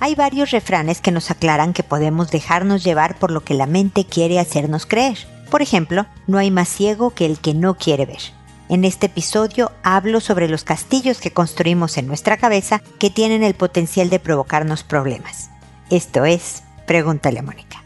hay varios refranes que nos aclaran que podemos dejarnos llevar por lo que la mente quiere hacernos creer. Por ejemplo, no hay más ciego que el que no quiere ver. En este episodio hablo sobre los castillos que construimos en nuestra cabeza que tienen el potencial de provocarnos problemas. Esto es, pregúntale a Mónica.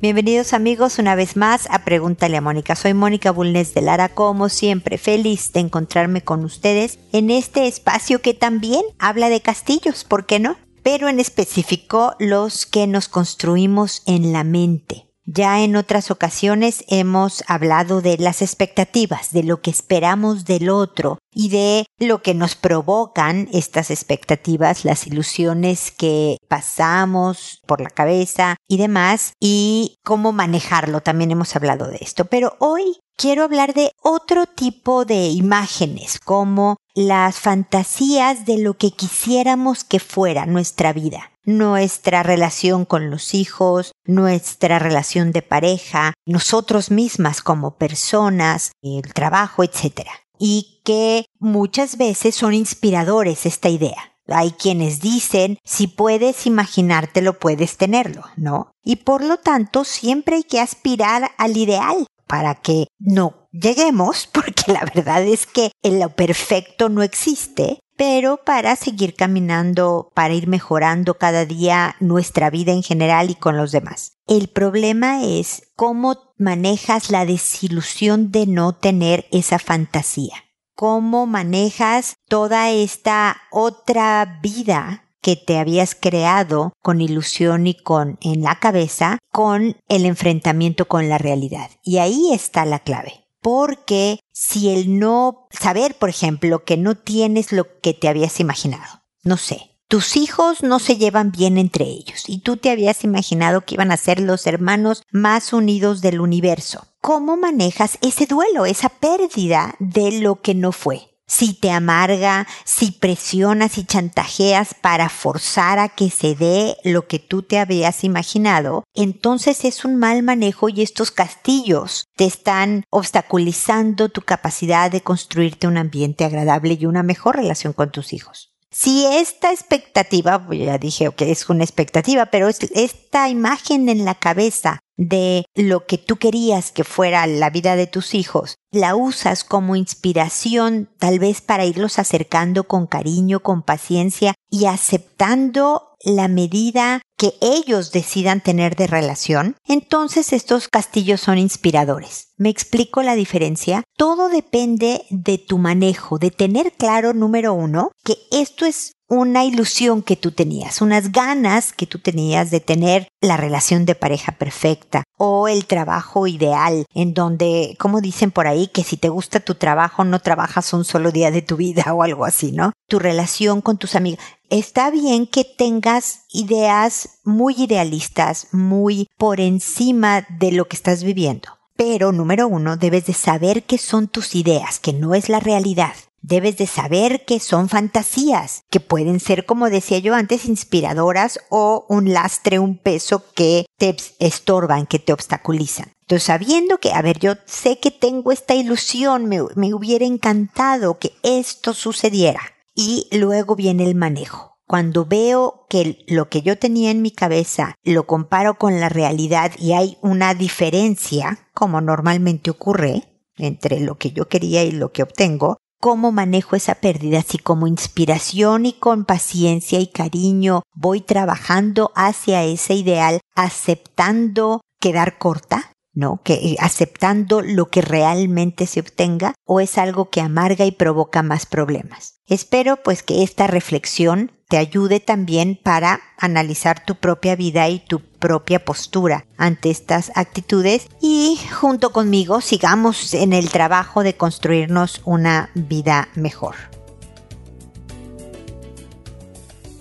Bienvenidos amigos una vez más a Pregúntale a Mónica. Soy Mónica Bulnes de Lara, como siempre, feliz de encontrarme con ustedes en este espacio que también habla de castillos, ¿por qué no? Pero en específico los que nos construimos en la mente. Ya en otras ocasiones hemos hablado de las expectativas, de lo que esperamos del otro y de lo que nos provocan estas expectativas, las ilusiones que pasamos por la cabeza y demás, y cómo manejarlo. También hemos hablado de esto. Pero hoy quiero hablar de otro tipo de imágenes, como las fantasías de lo que quisiéramos que fuera nuestra vida nuestra relación con los hijos, nuestra relación de pareja, nosotros mismas como personas, el trabajo, etc. Y que muchas veces son inspiradores esta idea. Hay quienes dicen, si puedes imaginártelo, puedes tenerlo, ¿no? Y por lo tanto, siempre hay que aspirar al ideal para que no lleguemos, porque la verdad es que en lo perfecto no existe, pero para seguir caminando, para ir mejorando cada día nuestra vida en general y con los demás. El problema es cómo manejas la desilusión de no tener esa fantasía. Cómo manejas toda esta otra vida que te habías creado con ilusión y con en la cabeza con el enfrentamiento con la realidad. Y ahí está la clave porque si el no saber, por ejemplo, que no tienes lo que te habías imaginado, no sé, tus hijos no se llevan bien entre ellos y tú te habías imaginado que iban a ser los hermanos más unidos del universo. ¿Cómo manejas ese duelo, esa pérdida de lo que no fue? Si te amarga, si presionas y chantajeas para forzar a que se dé lo que tú te habías imaginado, entonces es un mal manejo y estos castillos te están obstaculizando tu capacidad de construirte un ambiente agradable y una mejor relación con tus hijos. Si esta expectativa, ya dije que es una expectativa, pero es esta imagen en la cabeza de lo que tú querías que fuera la vida de tus hijos, la usas como inspiración tal vez para irlos acercando con cariño, con paciencia y aceptando la medida que ellos decidan tener de relación, entonces estos castillos son inspiradores. ¿Me explico la diferencia? Todo depende de tu manejo, de tener claro, número uno, que esto es una ilusión que tú tenías, unas ganas que tú tenías de tener la relación de pareja perfecta o el trabajo ideal, en donde, como dicen por ahí, que si te gusta tu trabajo no trabajas un solo día de tu vida o algo así, ¿no? Tu relación con tus amigos. Está bien que tengas ideas muy idealistas, muy por encima de lo que estás viviendo. Pero, número uno, debes de saber que son tus ideas, que no es la realidad. Debes de saber que son fantasías, que pueden ser, como decía yo antes, inspiradoras o un lastre, un peso que te estorban, que te obstaculizan. Entonces, sabiendo que, a ver, yo sé que tengo esta ilusión, me, me hubiera encantado que esto sucediera. Y luego viene el manejo. Cuando veo que lo que yo tenía en mi cabeza lo comparo con la realidad y hay una diferencia, como normalmente ocurre, entre lo que yo quería y lo que obtengo, cómo manejo esa pérdida, si como inspiración y con paciencia y cariño voy trabajando hacia ese ideal, aceptando quedar corta, ¿no? Que eh, aceptando lo que realmente se obtenga o es algo que amarga y provoca más problemas. Espero pues que esta reflexión te ayude también para analizar tu propia vida y tu propia postura ante estas actitudes y junto conmigo sigamos en el trabajo de construirnos una vida mejor.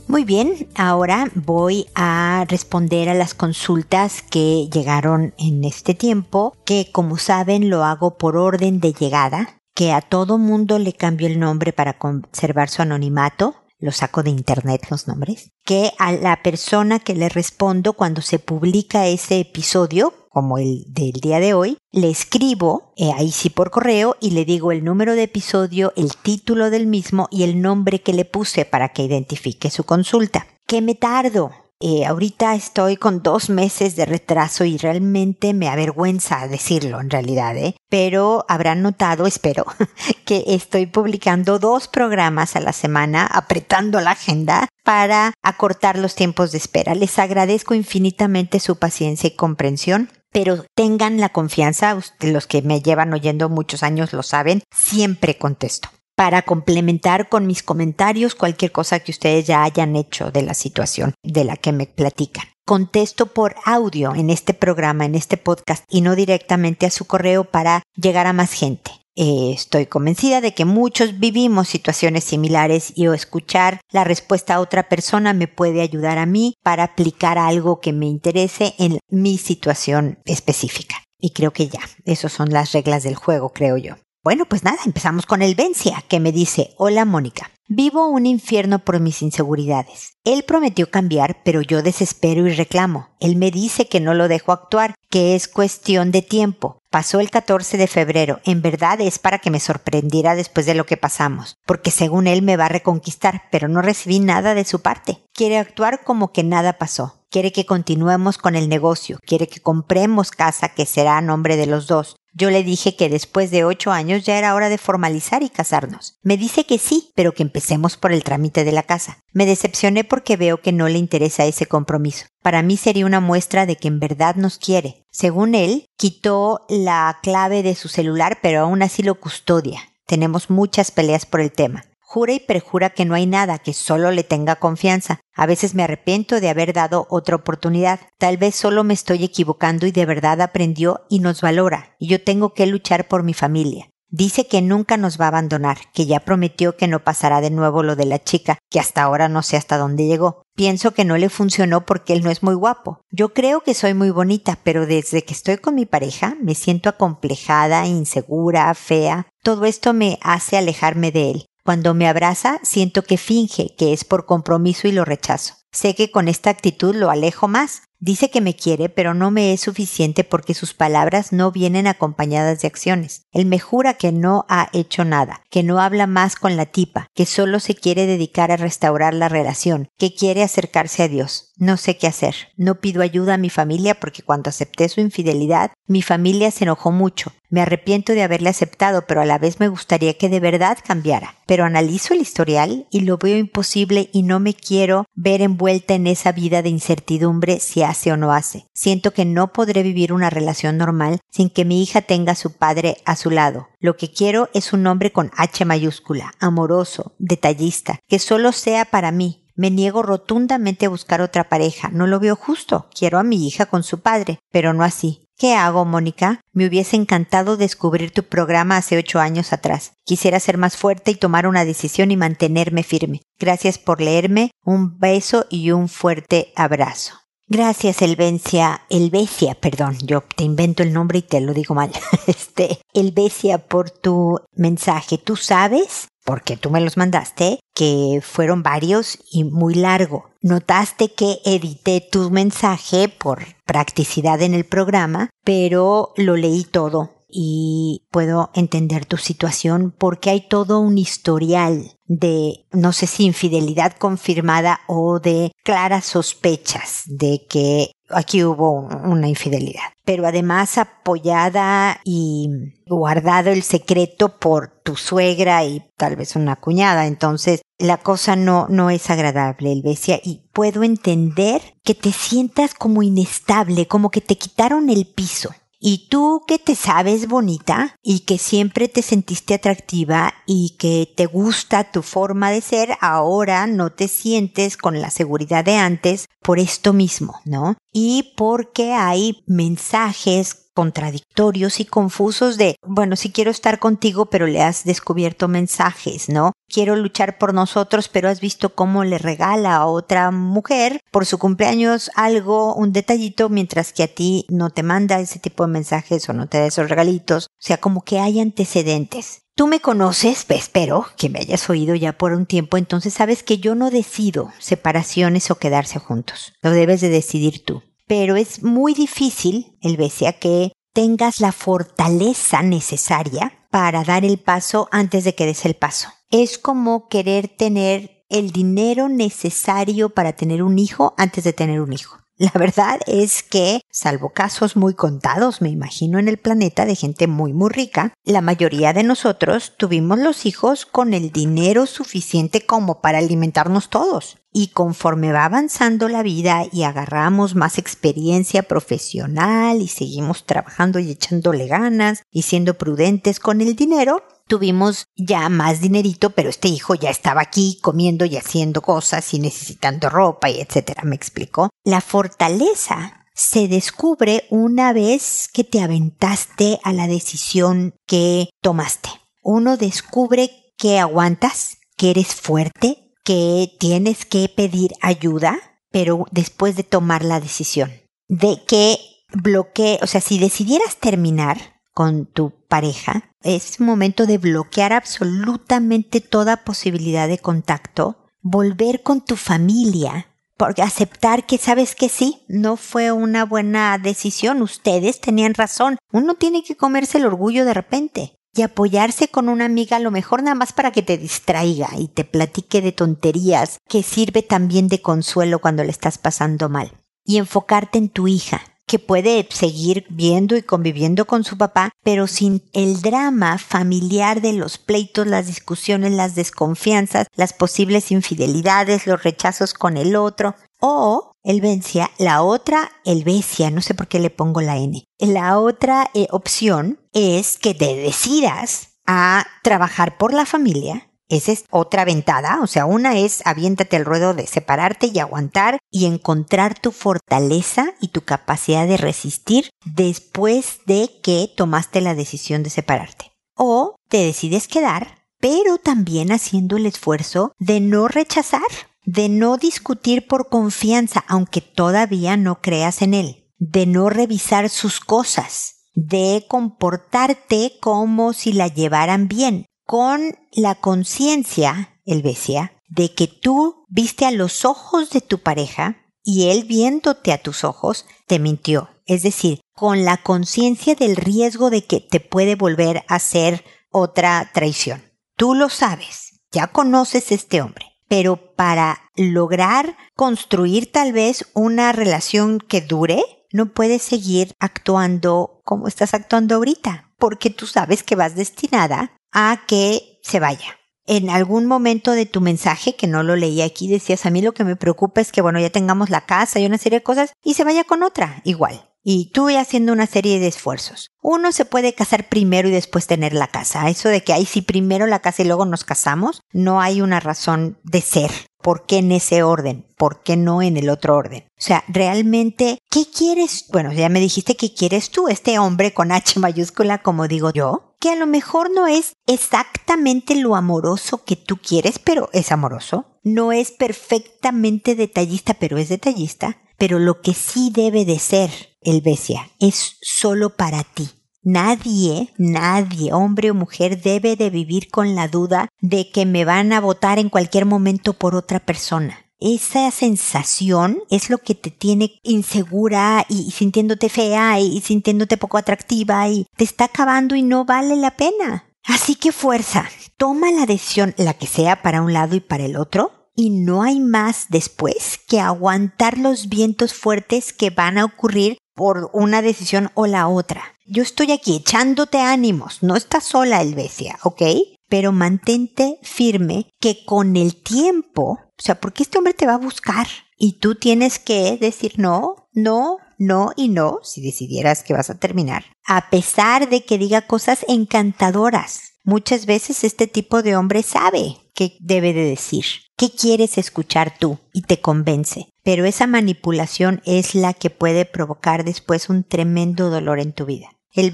Muy bien, ahora voy a responder a las consultas que llegaron en este tiempo, que como saben lo hago por orden de llegada, que a todo mundo le cambio el nombre para conservar su anonimato, lo saco de internet los nombres, que a la persona que le respondo cuando se publica ese episodio, como el del día de hoy, le escribo, eh, ahí sí por correo, y le digo el número de episodio, el título del mismo y el nombre que le puse para que identifique su consulta. ¿Qué me tardo? Eh, ahorita estoy con dos meses de retraso y realmente me avergüenza decirlo en realidad, ¿eh? pero habrán notado, espero, que estoy publicando dos programas a la semana, apretando la agenda para acortar los tiempos de espera. Les agradezco infinitamente su paciencia y comprensión pero tengan la confianza, los que me llevan oyendo muchos años lo saben, siempre contesto para complementar con mis comentarios cualquier cosa que ustedes ya hayan hecho de la situación de la que me platican. Contesto por audio en este programa, en este podcast y no directamente a su correo para llegar a más gente. Eh, estoy convencida de que muchos vivimos situaciones similares y o escuchar la respuesta a otra persona me puede ayudar a mí para aplicar algo que me interese en mi situación específica. Y creo que ya, esas son las reglas del juego, creo yo. Bueno, pues nada, empezamos con el Vencia, que me dice, hola Mónica, vivo un infierno por mis inseguridades. Él prometió cambiar, pero yo desespero y reclamo. Él me dice que no lo dejo actuar, que es cuestión de tiempo. Pasó el 14 de febrero. En verdad es para que me sorprendiera después de lo que pasamos, porque según él me va a reconquistar, pero no recibí nada de su parte. Quiere actuar como que nada pasó quiere que continuemos con el negocio, quiere que compremos casa que será a nombre de los dos, yo le dije que después de ocho años ya era hora de formalizar y casarnos. Me dice que sí, pero que empecemos por el trámite de la casa. Me decepcioné porque veo que no le interesa ese compromiso. Para mí sería una muestra de que en verdad nos quiere. Según él, quitó la clave de su celular, pero aún así lo custodia. Tenemos muchas peleas por el tema. Jura y perjura que no hay nada, que solo le tenga confianza. A veces me arrepiento de haber dado otra oportunidad. Tal vez solo me estoy equivocando y de verdad aprendió y nos valora, y yo tengo que luchar por mi familia. Dice que nunca nos va a abandonar, que ya prometió que no pasará de nuevo lo de la chica, que hasta ahora no sé hasta dónde llegó. Pienso que no le funcionó porque él no es muy guapo. Yo creo que soy muy bonita, pero desde que estoy con mi pareja me siento acomplejada, insegura, fea. Todo esto me hace alejarme de él. Cuando me abraza, siento que finge que es por compromiso y lo rechazo. Sé que con esta actitud lo alejo más. Dice que me quiere, pero no me es suficiente porque sus palabras no vienen acompañadas de acciones. Él me jura que no ha hecho nada, que no habla más con la tipa, que solo se quiere dedicar a restaurar la relación, que quiere acercarse a Dios. No sé qué hacer. No pido ayuda a mi familia porque cuando acepté su infidelidad, mi familia se enojó mucho. Me arrepiento de haberle aceptado, pero a la vez me gustaría que de verdad cambiara. Pero analizo el historial y lo veo imposible y no me quiero ver envuelta en esa vida de incertidumbre si hace o no hace. Siento que no podré vivir una relación normal sin que mi hija tenga a su padre a su lado. Lo que quiero es un hombre con H mayúscula, amoroso, detallista, que solo sea para mí, me niego rotundamente a buscar otra pareja. No lo veo justo. Quiero a mi hija con su padre, pero no así. ¿Qué hago, Mónica? Me hubiese encantado descubrir tu programa hace ocho años atrás. Quisiera ser más fuerte y tomar una decisión y mantenerme firme. Gracias por leerme. Un beso y un fuerte abrazo. Gracias, Elvencia, Elvesia, perdón, yo te invento el nombre y te lo digo mal. Este, Elvesia, por tu mensaje. Tú sabes, porque tú me los mandaste, que fueron varios y muy largo. Notaste que edité tu mensaje por practicidad en el programa, pero lo leí todo y puedo entender tu situación porque hay todo un historial de, no sé si infidelidad confirmada o de claras sospechas de que aquí hubo una infidelidad. Pero además apoyada y guardado el secreto por tu suegra y tal vez una cuñada. Entonces la cosa no, no es agradable, Elvesia, y puedo entender que te sientas como inestable, como que te quitaron el piso. Y tú que te sabes bonita y que siempre te sentiste atractiva y que te gusta tu forma de ser, ahora no te sientes con la seguridad de antes por esto mismo, ¿no? Y porque hay mensajes contradictorios y confusos de, bueno, sí quiero estar contigo, pero le has descubierto mensajes, ¿no? Quiero luchar por nosotros, pero has visto cómo le regala a otra mujer por su cumpleaños algo, un detallito, mientras que a ti no te manda ese tipo de mensajes o no te da esos regalitos. O sea, como que hay antecedentes. Tú me conoces, espero que me hayas oído ya por un tiempo, entonces sabes que yo no decido separaciones o quedarse juntos. Lo debes de decidir tú. Pero es muy difícil, el Besia, que tengas la fortaleza necesaria para dar el paso antes de que des el paso. Es como querer tener el dinero necesario para tener un hijo antes de tener un hijo. La verdad es que, salvo casos muy contados, me imagino, en el planeta de gente muy, muy rica, la mayoría de nosotros tuvimos los hijos con el dinero suficiente como para alimentarnos todos. Y conforme va avanzando la vida y agarramos más experiencia profesional y seguimos trabajando y echándole ganas y siendo prudentes con el dinero, tuvimos ya más dinerito, pero este hijo ya estaba aquí comiendo y haciendo cosas y necesitando ropa y etcétera, me explicó. La fortaleza se descubre una vez que te aventaste a la decisión que tomaste. Uno descubre que aguantas, que eres fuerte, que tienes que pedir ayuda, pero después de tomar la decisión. De que bloquee, o sea, si decidieras terminar, con tu pareja, es momento de bloquear absolutamente toda posibilidad de contacto, volver con tu familia, porque aceptar que sabes que sí, no fue una buena decisión, ustedes tenían razón, uno tiene que comerse el orgullo de repente y apoyarse con una amiga a lo mejor nada más para que te distraiga y te platique de tonterías, que sirve también de consuelo cuando le estás pasando mal, y enfocarte en tu hija, que puede seguir viendo y conviviendo con su papá, pero sin el drama familiar de los pleitos, las discusiones, las desconfianzas, las posibles infidelidades, los rechazos con el otro. O el vencia, la otra, el becia, no sé por qué le pongo la N. La otra eh, opción es que te decidas a trabajar por la familia, esa es otra ventada, o sea, una es aviéntate al ruedo de separarte y aguantar y encontrar tu fortaleza y tu capacidad de resistir después de que tomaste la decisión de separarte. O te decides quedar, pero también haciendo el esfuerzo de no rechazar, de no discutir por confianza, aunque todavía no creas en él, de no revisar sus cosas, de comportarte como si la llevaran bien, con la conciencia, el Besia, de que tú viste a los ojos de tu pareja y él viéndote a tus ojos te mintió. Es decir, con la conciencia del riesgo de que te puede volver a hacer otra traición. Tú lo sabes, ya conoces este hombre, pero para lograr construir tal vez una relación que dure, no puedes seguir actuando como estás actuando ahorita, porque tú sabes que vas destinada a que se vaya. En algún momento de tu mensaje, que no lo leí aquí, decías, a mí lo que me preocupa es que, bueno, ya tengamos la casa y una serie de cosas y se vaya con otra, igual. Y tú haciendo una serie de esfuerzos. Uno se puede casar primero y después tener la casa. Eso de que hay si primero la casa y luego nos casamos, no hay una razón de ser. ¿Por qué en ese orden? ¿Por qué no en el otro orden? O sea, realmente, ¿qué quieres? Bueno, ya me dijiste que quieres tú, este hombre con H mayúscula, como digo yo, que a lo mejor no es exactamente lo amoroso que tú quieres, pero es amoroso. No es perfectamente detallista, pero es detallista. Pero lo que sí debe de ser el Besia es solo para ti. Nadie, nadie, hombre o mujer, debe de vivir con la duda de que me van a votar en cualquier momento por otra persona. Esa sensación es lo que te tiene insegura y sintiéndote fea y sintiéndote poco atractiva y te está acabando y no vale la pena. Así que fuerza, toma la decisión, la que sea para un lado y para el otro, y no hay más después que aguantar los vientos fuertes que van a ocurrir por una decisión o la otra. Yo estoy aquí echándote ánimos, no estás sola, Elvesia, ¿ok? Pero mantente firme que con el tiempo, o sea, porque este hombre te va a buscar y tú tienes que decir no, no, no y no, si decidieras que vas a terminar, a pesar de que diga cosas encantadoras. Muchas veces este tipo de hombre sabe qué debe de decir, qué quieres escuchar tú y te convence pero esa manipulación es la que puede provocar después un tremendo dolor en tu vida. El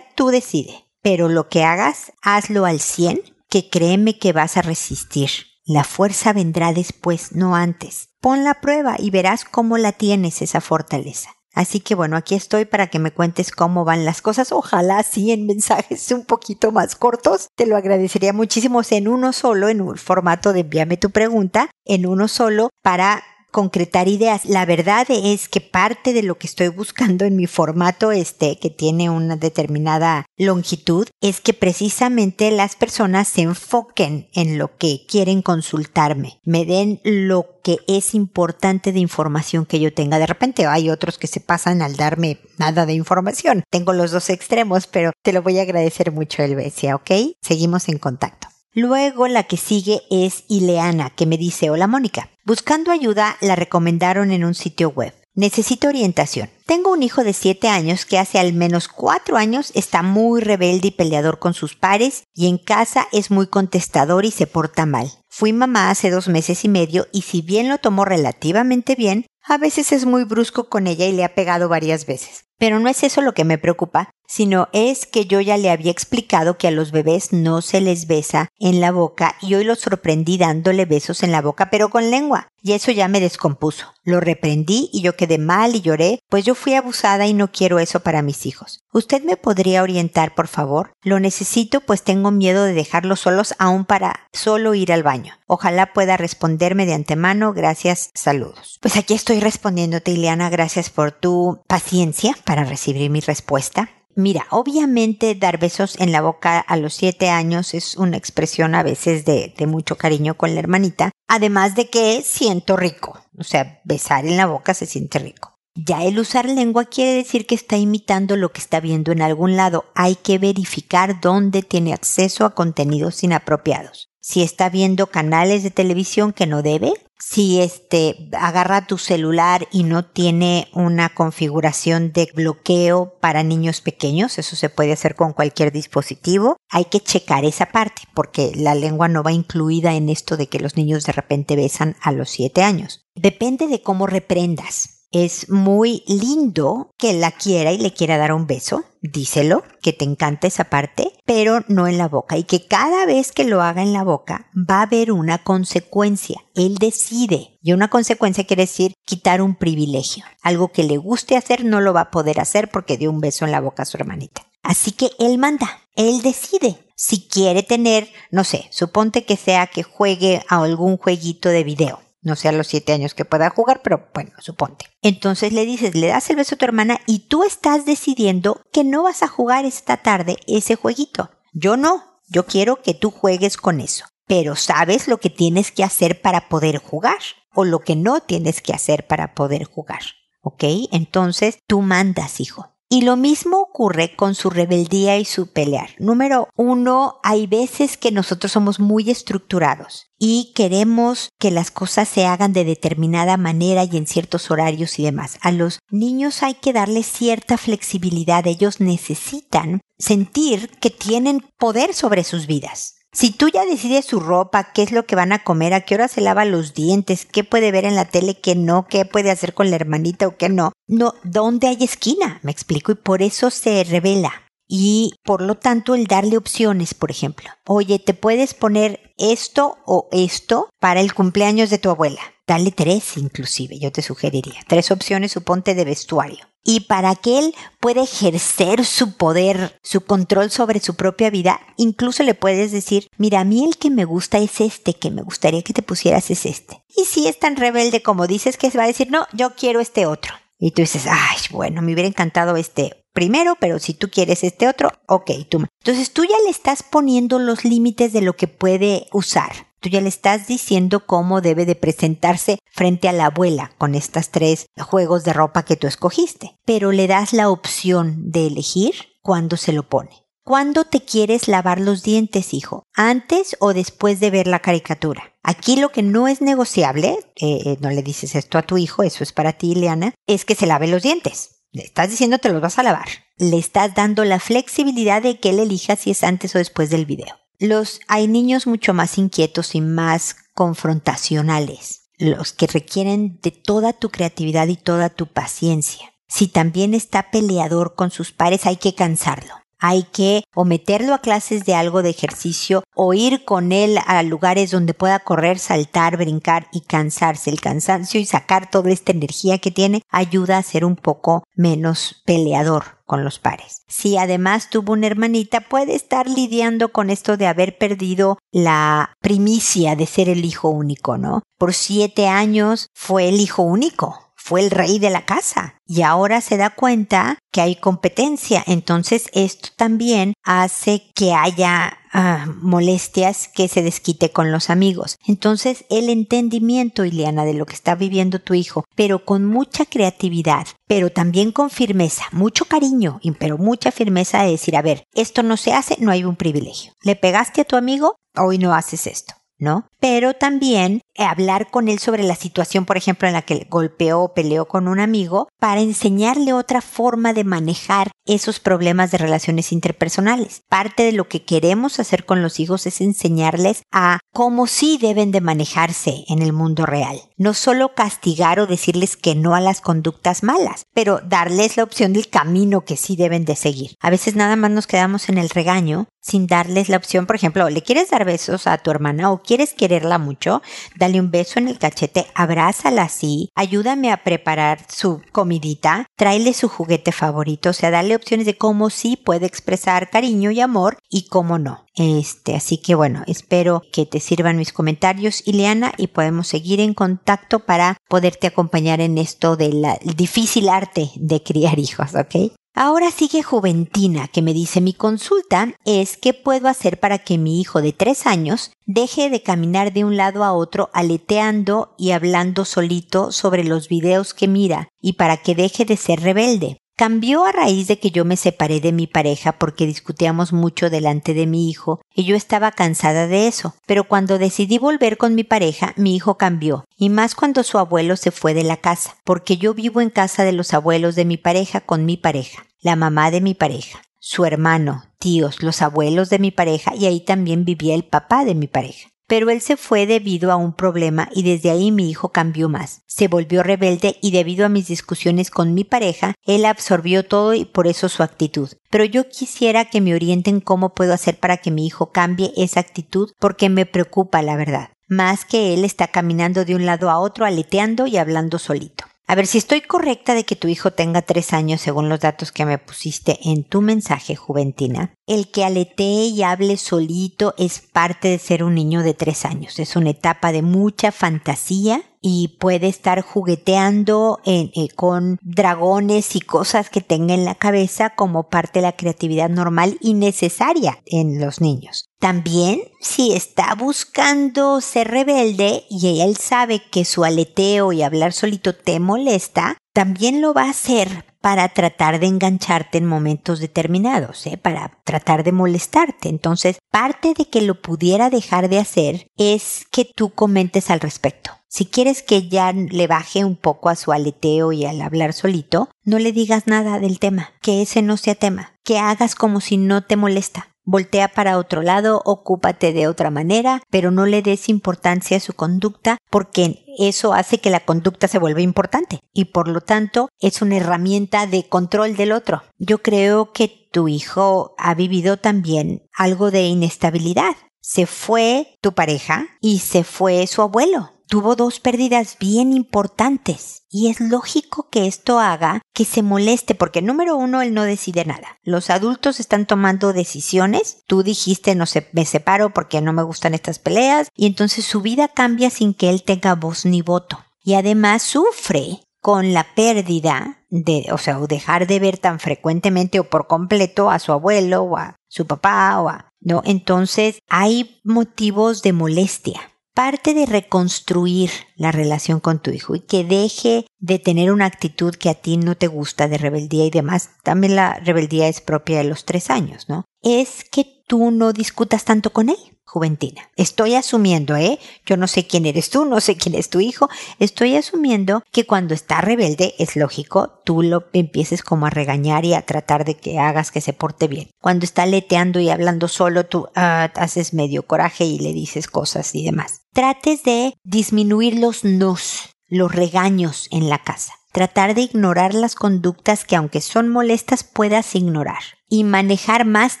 tú decide, pero lo que hagas, hazlo al 100, que créeme que vas a resistir. La fuerza vendrá después, no antes. Pon la prueba y verás cómo la tienes esa fortaleza. Así que bueno, aquí estoy para que me cuentes cómo van las cosas. Ojalá sí en mensajes un poquito más cortos. Te lo agradecería muchísimo en uno solo, en un formato de envíame tu pregunta, en uno solo para concretar ideas. La verdad es que parte de lo que estoy buscando en mi formato este, que tiene una determinada longitud, es que precisamente las personas se enfoquen en lo que quieren consultarme, me den lo que es importante de información que yo tenga. De repente hay otros que se pasan al darme nada de información. Tengo los dos extremos, pero te lo voy a agradecer mucho, Elvesia, ¿ok? Seguimos en contacto. Luego la que sigue es Ileana, que me dice, hola Mónica, buscando ayuda la recomendaron en un sitio web. Necesito orientación. Tengo un hijo de 7 años que hace al menos 4 años está muy rebelde y peleador con sus pares y en casa es muy contestador y se porta mal. Fui mamá hace dos meses y medio y si bien lo tomó relativamente bien, a veces es muy brusco con ella y le ha pegado varias veces. Pero no es eso lo que me preocupa, sino es que yo ya le había explicado que a los bebés no se les besa en la boca y hoy lo sorprendí dándole besos en la boca, pero con lengua. Y eso ya me descompuso. Lo reprendí y yo quedé mal y lloré, pues yo fui abusada y no quiero eso para mis hijos. ¿Usted me podría orientar, por favor? Lo necesito, pues tengo miedo de dejarlos solos aún para solo ir al baño. Ojalá pueda responderme de antemano. Gracias. Saludos. Pues aquí estoy respondiéndote, Ileana. Gracias por tu paciencia para recibir mi respuesta. Mira, obviamente dar besos en la boca a los siete años es una expresión a veces de, de, mucho cariño con la hermanita, además de que siento rico, o sea, besar en la boca se siente rico. Ya el usar lengua quiere decir que está imitando lo que está viendo en algún lado. Hay que verificar dónde tiene acceso a contenidos inapropiados. Si está viendo canales de televisión que no debe, si este agarra tu celular y no tiene una configuración de bloqueo para niños pequeños, eso se puede hacer con cualquier dispositivo, hay que checar esa parte porque la lengua no va incluida en esto de que los niños de repente besan a los 7 años. Depende de cómo reprendas es muy lindo que la quiera y le quiera dar un beso, díselo, que te encanta esa parte, pero no en la boca y que cada vez que lo haga en la boca va a haber una consecuencia. Él decide y una consecuencia quiere decir quitar un privilegio. Algo que le guste hacer no lo va a poder hacer porque dio un beso en la boca a su hermanita. Así que él manda, él decide si quiere tener, no sé, suponte que sea que juegue a algún jueguito de video no sé los siete años que pueda jugar, pero bueno, suponte. Entonces le dices, le das el beso a tu hermana y tú estás decidiendo que no vas a jugar esta tarde ese jueguito. Yo no, yo quiero que tú juegues con eso. Pero sabes lo que tienes que hacer para poder jugar o lo que no tienes que hacer para poder jugar. ¿Ok? Entonces tú mandas, hijo. Y lo mismo ocurre con su rebeldía y su pelear. Número uno, hay veces que nosotros somos muy estructurados y queremos que las cosas se hagan de determinada manera y en ciertos horarios y demás. A los niños hay que darles cierta flexibilidad. Ellos necesitan sentir que tienen poder sobre sus vidas. Si tú ya decides su ropa, qué es lo que van a comer, a qué hora se lava los dientes, qué puede ver en la tele, qué no, qué puede hacer con la hermanita o qué no, no, ¿dónde hay esquina? Me explico y por eso se revela. Y por lo tanto el darle opciones, por ejemplo. Oye, te puedes poner esto o esto para el cumpleaños de tu abuela. Dale tres inclusive, yo te sugeriría. Tres opciones, suponte, de vestuario y para que él pueda ejercer su poder, su control sobre su propia vida, incluso le puedes decir, mira, a mí el que me gusta es este, que me gustaría que te pusieras es este. Y si es tan rebelde como dices que se va a decir, no, yo quiero este otro. Y tú dices, ay, bueno, me hubiera encantado este primero, pero si tú quieres este otro, ok, tú. Entonces tú ya le estás poniendo los límites de lo que puede usar. Tú ya le estás diciendo cómo debe de presentarse frente a la abuela con estas tres juegos de ropa que tú escogiste, pero le das la opción de elegir cuándo se lo pone. ¿Cuándo te quieres lavar los dientes, hijo? ¿Antes o después de ver la caricatura? Aquí lo que no es negociable, eh, eh, no le dices esto a tu hijo, eso es para ti, Ileana, es que se lave los dientes. Le estás diciendo te los vas a lavar. Le estás dando la flexibilidad de que él elija si es antes o después del video. Los, hay niños mucho más inquietos y más confrontacionales, los que requieren de toda tu creatividad y toda tu paciencia. Si también está peleador con sus pares, hay que cansarlo. Hay que o meterlo a clases de algo de ejercicio o ir con él a lugares donde pueda correr, saltar, brincar y cansarse. El cansancio y sacar toda esta energía que tiene ayuda a ser un poco menos peleador con los pares. Si además tuvo una hermanita, puede estar lidiando con esto de haber perdido la primicia de ser el hijo único, ¿no? Por siete años fue el hijo único fue el rey de la casa y ahora se da cuenta que hay competencia. Entonces esto también hace que haya ah, molestias que se desquite con los amigos. Entonces el entendimiento, Ileana, de lo que está viviendo tu hijo, pero con mucha creatividad, pero también con firmeza, mucho cariño, pero mucha firmeza de decir, a ver, esto no se hace, no hay un privilegio. ¿Le pegaste a tu amigo? Hoy no haces esto. ¿no? Pero también hablar con él sobre la situación, por ejemplo, en la que golpeó o peleó con un amigo, para enseñarle otra forma de manejar esos problemas de relaciones interpersonales. Parte de lo que queremos hacer con los hijos es enseñarles a cómo sí deben de manejarse en el mundo real. No solo castigar o decirles que no a las conductas malas, pero darles la opción del camino que sí deben de seguir. A veces nada más nos quedamos en el regaño sin darles la opción, por ejemplo, ¿le quieres dar besos a tu hermana o quieres quererla mucho? Dale un beso en el cachete, abrázala así, ayúdame a preparar su comidita, tráele su juguete favorito, o sea, dale opciones de cómo sí puede expresar cariño y amor y cómo no. Este, así que bueno, espero que te sirvan mis comentarios, Ileana, y podemos seguir en contacto para poderte acompañar en esto del difícil arte de criar hijos, ¿ok? Ahora sigue Juventina, que me dice mi consulta es qué puedo hacer para que mi hijo de tres años deje de caminar de un lado a otro aleteando y hablando solito sobre los videos que mira y para que deje de ser rebelde. Cambió a raíz de que yo me separé de mi pareja porque discutíamos mucho delante de mi hijo y yo estaba cansada de eso. Pero cuando decidí volver con mi pareja, mi hijo cambió, y más cuando su abuelo se fue de la casa, porque yo vivo en casa de los abuelos de mi pareja con mi pareja, la mamá de mi pareja, su hermano, tíos, los abuelos de mi pareja y ahí también vivía el papá de mi pareja pero él se fue debido a un problema y desde ahí mi hijo cambió más. Se volvió rebelde y debido a mis discusiones con mi pareja, él absorbió todo y por eso su actitud. Pero yo quisiera que me orienten cómo puedo hacer para que mi hijo cambie esa actitud porque me preocupa la verdad. Más que él está caminando de un lado a otro, aleteando y hablando solito. A ver si estoy correcta de que tu hijo tenga tres años según los datos que me pusiste en tu mensaje, Juventina. El que aletee y hable solito es parte de ser un niño de tres años. Es una etapa de mucha fantasía y puede estar jugueteando eh, con dragones y cosas que tenga en la cabeza como parte de la creatividad normal y necesaria en los niños. También, si está buscando ser rebelde y él sabe que su aleteo y hablar solito te molesta, también lo va a hacer para tratar de engancharte en momentos determinados, ¿eh? para tratar de molestarte. Entonces, parte de que lo pudiera dejar de hacer es que tú comentes al respecto. Si quieres que ya le baje un poco a su aleteo y al hablar solito, no le digas nada del tema, que ese no sea tema, que hagas como si no te molesta voltea para otro lado, ocúpate de otra manera, pero no le des importancia a su conducta porque eso hace que la conducta se vuelva importante y por lo tanto es una herramienta de control del otro. Yo creo que tu hijo ha vivido también algo de inestabilidad. Se fue tu pareja y se fue su abuelo tuvo dos pérdidas bien importantes y es lógico que esto haga que se moleste porque número uno, él no decide nada. Los adultos están tomando decisiones. Tú dijiste no se, me separo porque no me gustan estas peleas y entonces su vida cambia sin que él tenga voz ni voto. Y además sufre con la pérdida de, o sea, o dejar de ver tan frecuentemente o por completo a su abuelo o a su papá o a, no, entonces hay motivos de molestia parte de reconstruir la relación con tu hijo y que deje de tener una actitud que a ti no te gusta de rebeldía y demás, también la rebeldía es propia de los tres años, ¿no? Es que tú no discutas tanto con él. Juventina. Estoy asumiendo, ¿eh? Yo no sé quién eres tú, no sé quién es tu hijo. Estoy asumiendo que cuando está rebelde, es lógico, tú lo empieces como a regañar y a tratar de que hagas que se porte bien. Cuando está leteando y hablando solo, tú ah, haces medio coraje y le dices cosas y demás. Trates de disminuir los nos, los regaños en la casa. Tratar de ignorar las conductas que aunque son molestas puedas ignorar y manejar más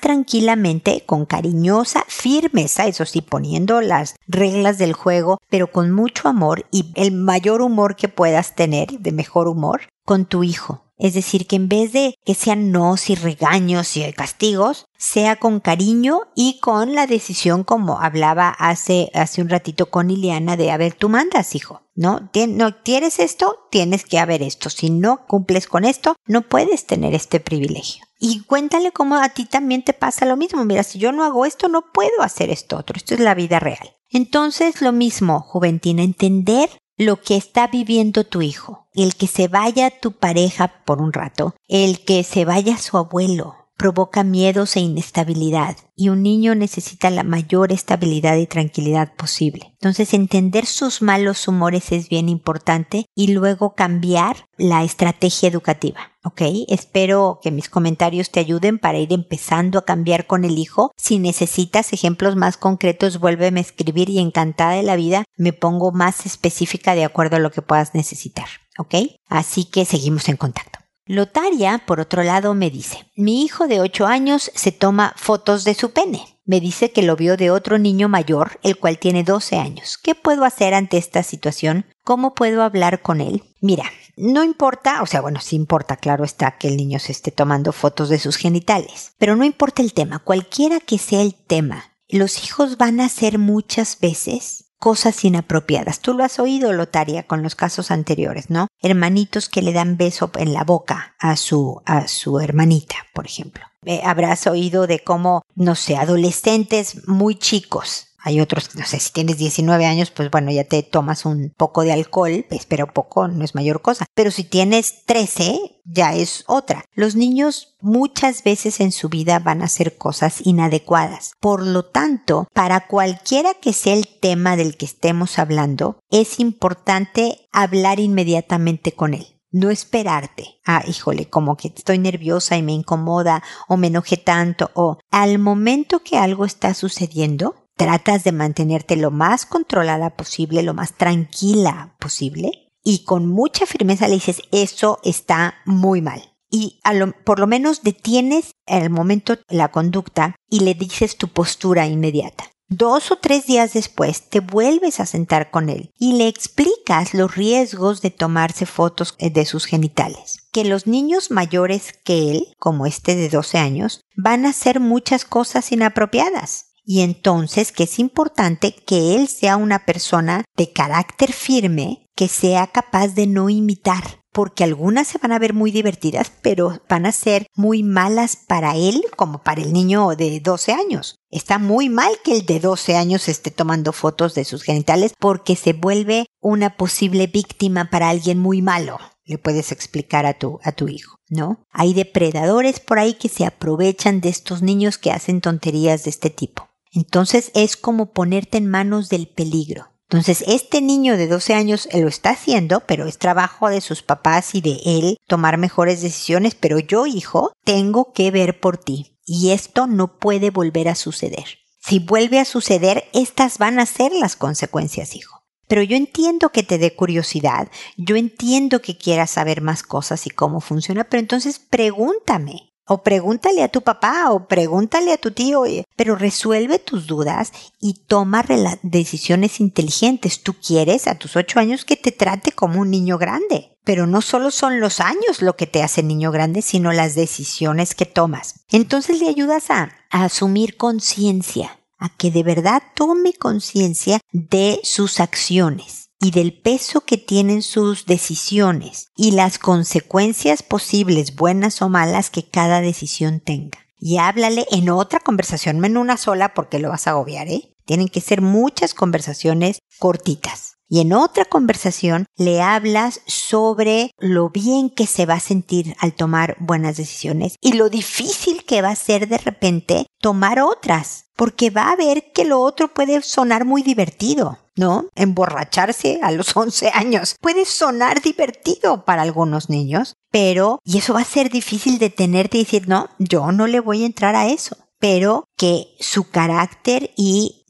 tranquilamente, con cariñosa firmeza, eso sí, poniendo las reglas del juego, pero con mucho amor y el mayor humor que puedas tener, de mejor humor, con tu hijo. Es decir, que en vez de que sean nos y regaños y castigos, sea con cariño y con la decisión como hablaba hace, hace un ratito con Ileana de, a ver, tú mandas, hijo. ¿No? no quieres esto, tienes que haber esto. Si no cumples con esto, no puedes tener este privilegio. Y cuéntale cómo a ti también te pasa lo mismo. Mira, si yo no hago esto, no puedo hacer esto otro. Esto es la vida real. Entonces, lo mismo, Juventina, entender lo que está viviendo tu hijo. El que se vaya tu pareja por un rato, el que se vaya su abuelo, provoca miedos e inestabilidad y un niño necesita la mayor estabilidad y tranquilidad posible. Entonces entender sus malos humores es bien importante y luego cambiar la estrategia educativa. ¿Ok? Espero que mis comentarios te ayuden para ir empezando a cambiar con el hijo. Si necesitas ejemplos más concretos, vuélveme a escribir y encantada de la vida me pongo más específica de acuerdo a lo que puedas necesitar. ¿Ok? Así que seguimos en contacto. Lotaria, por otro lado, me dice, mi hijo de 8 años se toma fotos de su pene. Me dice que lo vio de otro niño mayor, el cual tiene 12 años. ¿Qué puedo hacer ante esta situación? ¿Cómo puedo hablar con él? Mira, no importa, o sea, bueno, sí importa, claro está, que el niño se esté tomando fotos de sus genitales, pero no importa el tema, cualquiera que sea el tema, los hijos van a ser muchas veces cosas inapropiadas. Tú lo has oído, Lotaria, con los casos anteriores, ¿no? Hermanitos que le dan beso en la boca a su, a su hermanita, por ejemplo. Eh, habrás oído de cómo, no sé, adolescentes muy chicos hay otros, no sé, si tienes 19 años, pues bueno, ya te tomas un poco de alcohol, espero poco, no es mayor cosa. Pero si tienes 13, ya es otra. Los niños muchas veces en su vida van a hacer cosas inadecuadas. Por lo tanto, para cualquiera que sea el tema del que estemos hablando, es importante hablar inmediatamente con él no esperarte. Ah, híjole, como que estoy nerviosa y me incomoda o me enojé tanto o al momento que algo está sucediendo, tratas de mantenerte lo más controlada posible, lo más tranquila posible y con mucha firmeza le dices eso está muy mal. Y por lo menos detienes en el momento la conducta y le dices tu postura inmediata. Dos o tres días después te vuelves a sentar con él y le explicas los riesgos de tomarse fotos eh, de sus genitales. Que los niños mayores que él, como este de 12 años, van a hacer muchas cosas inapropiadas y entonces que es importante que él sea una persona de carácter firme que sea capaz de no imitar, porque algunas se van a ver muy divertidas, pero van a ser muy malas para él como para el niño de 12 años. Está muy mal que el de 12 años esté tomando fotos de sus genitales porque se vuelve una posible víctima para alguien muy malo. Le puedes explicar a tu, a tu hijo, ¿no? Hay depredadores por ahí que se aprovechan de estos niños que hacen tonterías de este tipo. Entonces es como ponerte en manos del peligro. Entonces, este niño de 12 años lo está haciendo, pero es trabajo de sus papás y de él tomar mejores decisiones, pero yo, hijo, tengo que ver por ti. Y esto no puede volver a suceder. Si vuelve a suceder, estas van a ser las consecuencias, hijo. Pero yo entiendo que te dé curiosidad, yo entiendo que quieras saber más cosas y cómo funciona, pero entonces pregúntame. O pregúntale a tu papá o pregúntale a tu tío, pero resuelve tus dudas y toma decisiones inteligentes. Tú quieres a tus ocho años que te trate como un niño grande. Pero no solo son los años lo que te hace niño grande, sino las decisiones que tomas. Entonces le ayudas a asumir conciencia, a que de verdad tome conciencia de sus acciones y del peso que tienen sus decisiones y las consecuencias posibles, buenas o malas, que cada decisión tenga. Y háblale en otra conversación, no en una sola porque lo vas a agobiar, ¿eh? Tienen que ser muchas conversaciones cortitas. Y en otra conversación le hablas sobre lo bien que se va a sentir al tomar buenas decisiones y lo difícil que va a ser de repente tomar otras, porque va a ver que lo otro puede sonar muy divertido. ¿no? Emborracharse a los 11 años puede sonar divertido para algunos niños, pero, y eso va a ser difícil de tenerte y decir, no, yo no le voy a entrar a eso pero que su carácter y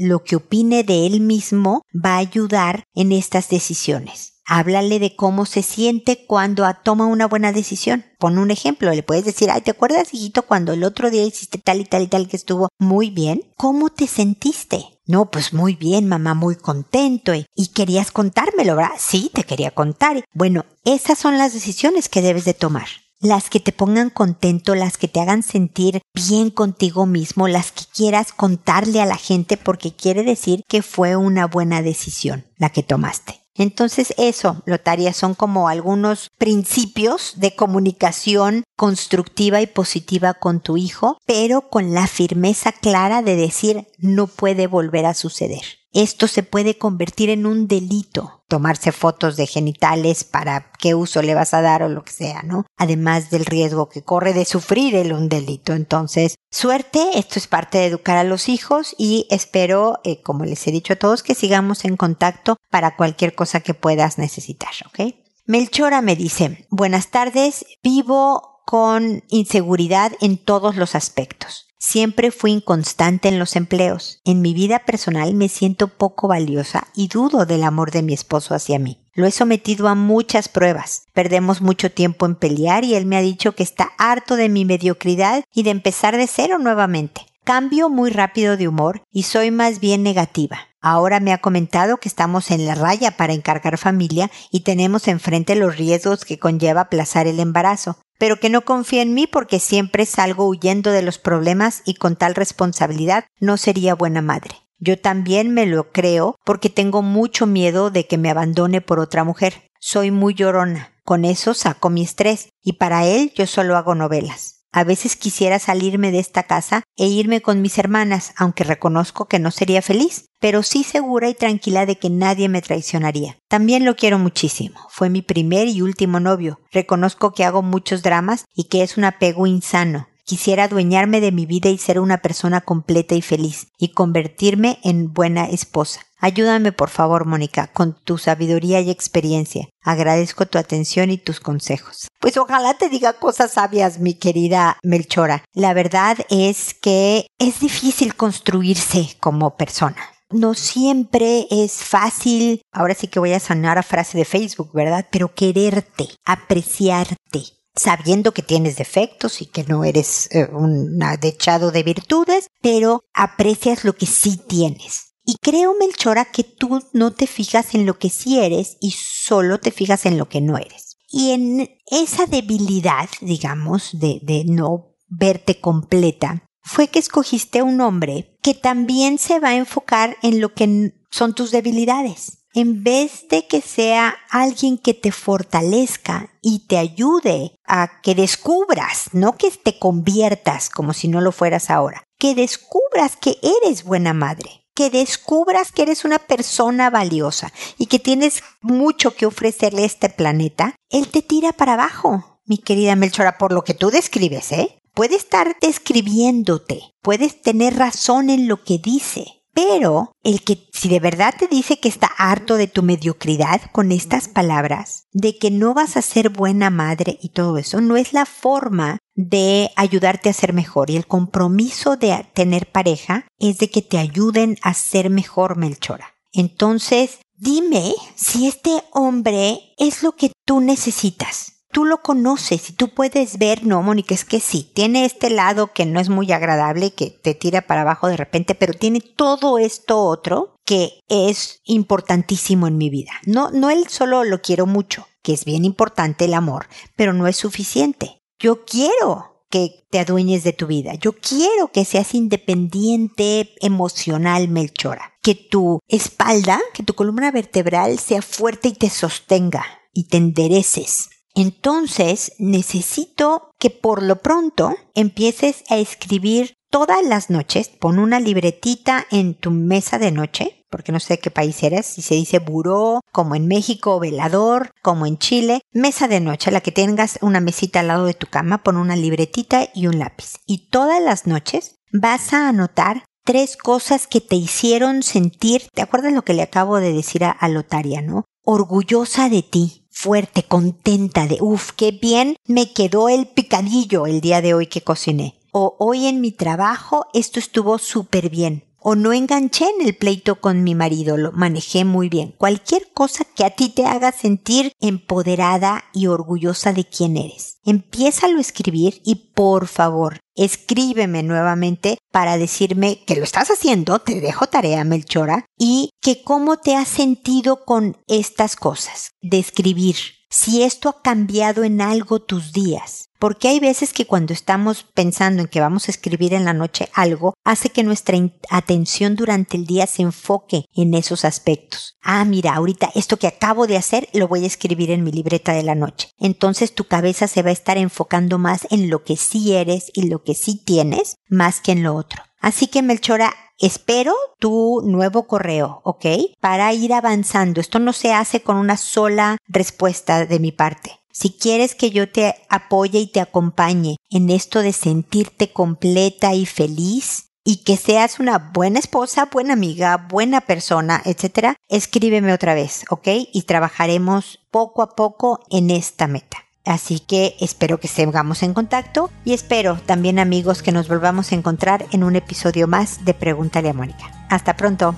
lo que opine de él mismo va a ayudar en estas decisiones. Háblale de cómo se siente cuando toma una buena decisión. Pon un ejemplo, le puedes decir, ay, ¿te acuerdas, hijito, cuando el otro día hiciste tal y tal y tal que estuvo muy bien? ¿Cómo te sentiste? No, pues muy bien, mamá, muy contento. Y, y querías contármelo, ¿verdad? Sí, te quería contar. Bueno, esas son las decisiones que debes de tomar las que te pongan contento, las que te hagan sentir bien contigo mismo, las que quieras contarle a la gente porque quiere decir que fue una buena decisión la que tomaste. Entonces eso, Lotaria, son como algunos principios de comunicación constructiva y positiva con tu hijo, pero con la firmeza clara de decir no puede volver a suceder. Esto se puede convertir en un delito. Tomarse fotos de genitales para qué uso le vas a dar o lo que sea, ¿no? Además del riesgo que corre de sufrir el un delito. Entonces, suerte, esto es parte de educar a los hijos y espero, eh, como les he dicho a todos, que sigamos en contacto para cualquier cosa que puedas necesitar, ¿ok? Melchora me dice, buenas tardes, vivo con inseguridad en todos los aspectos. Siempre fui inconstante en los empleos. En mi vida personal me siento poco valiosa y dudo del amor de mi esposo hacia mí. Lo he sometido a muchas pruebas. Perdemos mucho tiempo en pelear y él me ha dicho que está harto de mi mediocridad y de empezar de cero nuevamente. Cambio muy rápido de humor y soy más bien negativa. Ahora me ha comentado que estamos en la raya para encargar familia y tenemos enfrente los riesgos que conlleva aplazar el embarazo pero que no confía en mí porque siempre salgo huyendo de los problemas y con tal responsabilidad no sería buena madre. Yo también me lo creo porque tengo mucho miedo de que me abandone por otra mujer. Soy muy llorona. Con eso saco mi estrés y para él yo solo hago novelas. A veces quisiera salirme de esta casa e irme con mis hermanas, aunque reconozco que no sería feliz, pero sí segura y tranquila de que nadie me traicionaría. También lo quiero muchísimo. Fue mi primer y último novio. Reconozco que hago muchos dramas y que es un apego insano. Quisiera adueñarme de mi vida y ser una persona completa y feliz, y convertirme en buena esposa. Ayúdame, por favor, Mónica, con tu sabiduría y experiencia. Agradezco tu atención y tus consejos. Pues ojalá te diga cosas sabias, mi querida Melchora. La verdad es que es difícil construirse como persona. No siempre es fácil, ahora sí que voy a sanar a frase de Facebook, ¿verdad? Pero quererte, apreciarte, sabiendo que tienes defectos y que no eres eh, un adechado de virtudes, pero aprecias lo que sí tienes. Y creo, Melchora, que tú no te fijas en lo que sí eres y solo te fijas en lo que no eres. Y en esa debilidad, digamos, de, de no verte completa, fue que escogiste un hombre que también se va a enfocar en lo que son tus debilidades en vez de que sea alguien que te fortalezca y te ayude a que descubras, no que te conviertas como si no lo fueras ahora, que descubras que eres buena madre, que descubras que eres una persona valiosa y que tienes mucho que ofrecerle a este planeta, él te tira para abajo, mi querida Melchora, por lo que tú describes, ¿eh? Puede estar describiéndote, puedes tener razón en lo que dice, pero el que si de verdad te dice que está harto de tu mediocridad con estas palabras, de que no vas a ser buena madre y todo eso, no es la forma de ayudarte a ser mejor. Y el compromiso de tener pareja es de que te ayuden a ser mejor, Melchora. Entonces, dime si este hombre es lo que tú necesitas tú lo conoces y tú puedes ver, no, Mónica, es que sí, tiene este lado que no es muy agradable, que te tira para abajo de repente, pero tiene todo esto otro que es importantísimo en mi vida. No, no él solo lo quiero mucho, que es bien importante el amor, pero no es suficiente. Yo quiero que te adueñes de tu vida. Yo quiero que seas independiente emocional, Melchora. Que tu espalda, que tu columna vertebral sea fuerte y te sostenga y te endereces entonces necesito que por lo pronto empieces a escribir todas las noches, pon una libretita en tu mesa de noche, porque no sé qué país eres, si se dice buró, como en México, velador, como en Chile, mesa de noche, la que tengas una mesita al lado de tu cama, pon una libretita y un lápiz. Y todas las noches vas a anotar tres cosas que te hicieron sentir, ¿te acuerdas lo que le acabo de decir a, a Lotaria, no? Orgullosa de ti, fuerte, contenta de, uff, qué bien me quedó el picadillo el día de hoy que cociné. O hoy en mi trabajo esto estuvo súper bien. O no enganché en el pleito con mi marido, lo manejé muy bien. Cualquier cosa que a ti te haga sentir empoderada y orgullosa de quién eres. Empiézalo a escribir y por favor, escríbeme nuevamente para decirme que lo estás haciendo, te dejo tarea, Melchora, y que cómo te has sentido con estas cosas de escribir si esto ha cambiado en algo tus días. Porque hay veces que cuando estamos pensando en que vamos a escribir en la noche algo, hace que nuestra atención durante el día se enfoque en esos aspectos. Ah, mira, ahorita esto que acabo de hacer lo voy a escribir en mi libreta de la noche. Entonces tu cabeza se va a estar enfocando más en lo que sí eres y lo que sí tienes, más que en lo otro. Así que Melchora, espero tu nuevo correo, ¿ok? Para ir avanzando. Esto no se hace con una sola respuesta de mi parte. Si quieres que yo te apoye y te acompañe en esto de sentirte completa y feliz y que seas una buena esposa, buena amiga, buena persona, etcétera, escríbeme otra vez, ¿ok? Y trabajaremos poco a poco en esta meta. Así que espero que sigamos en contacto y espero también amigos que nos volvamos a encontrar en un episodio más de Pregúntale a Mónica. Hasta pronto.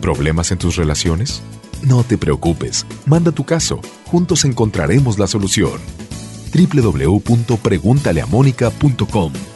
¿Problemas en tus relaciones? No te preocupes, manda tu caso, juntos encontraremos la solución. www.preguntaleamónica.com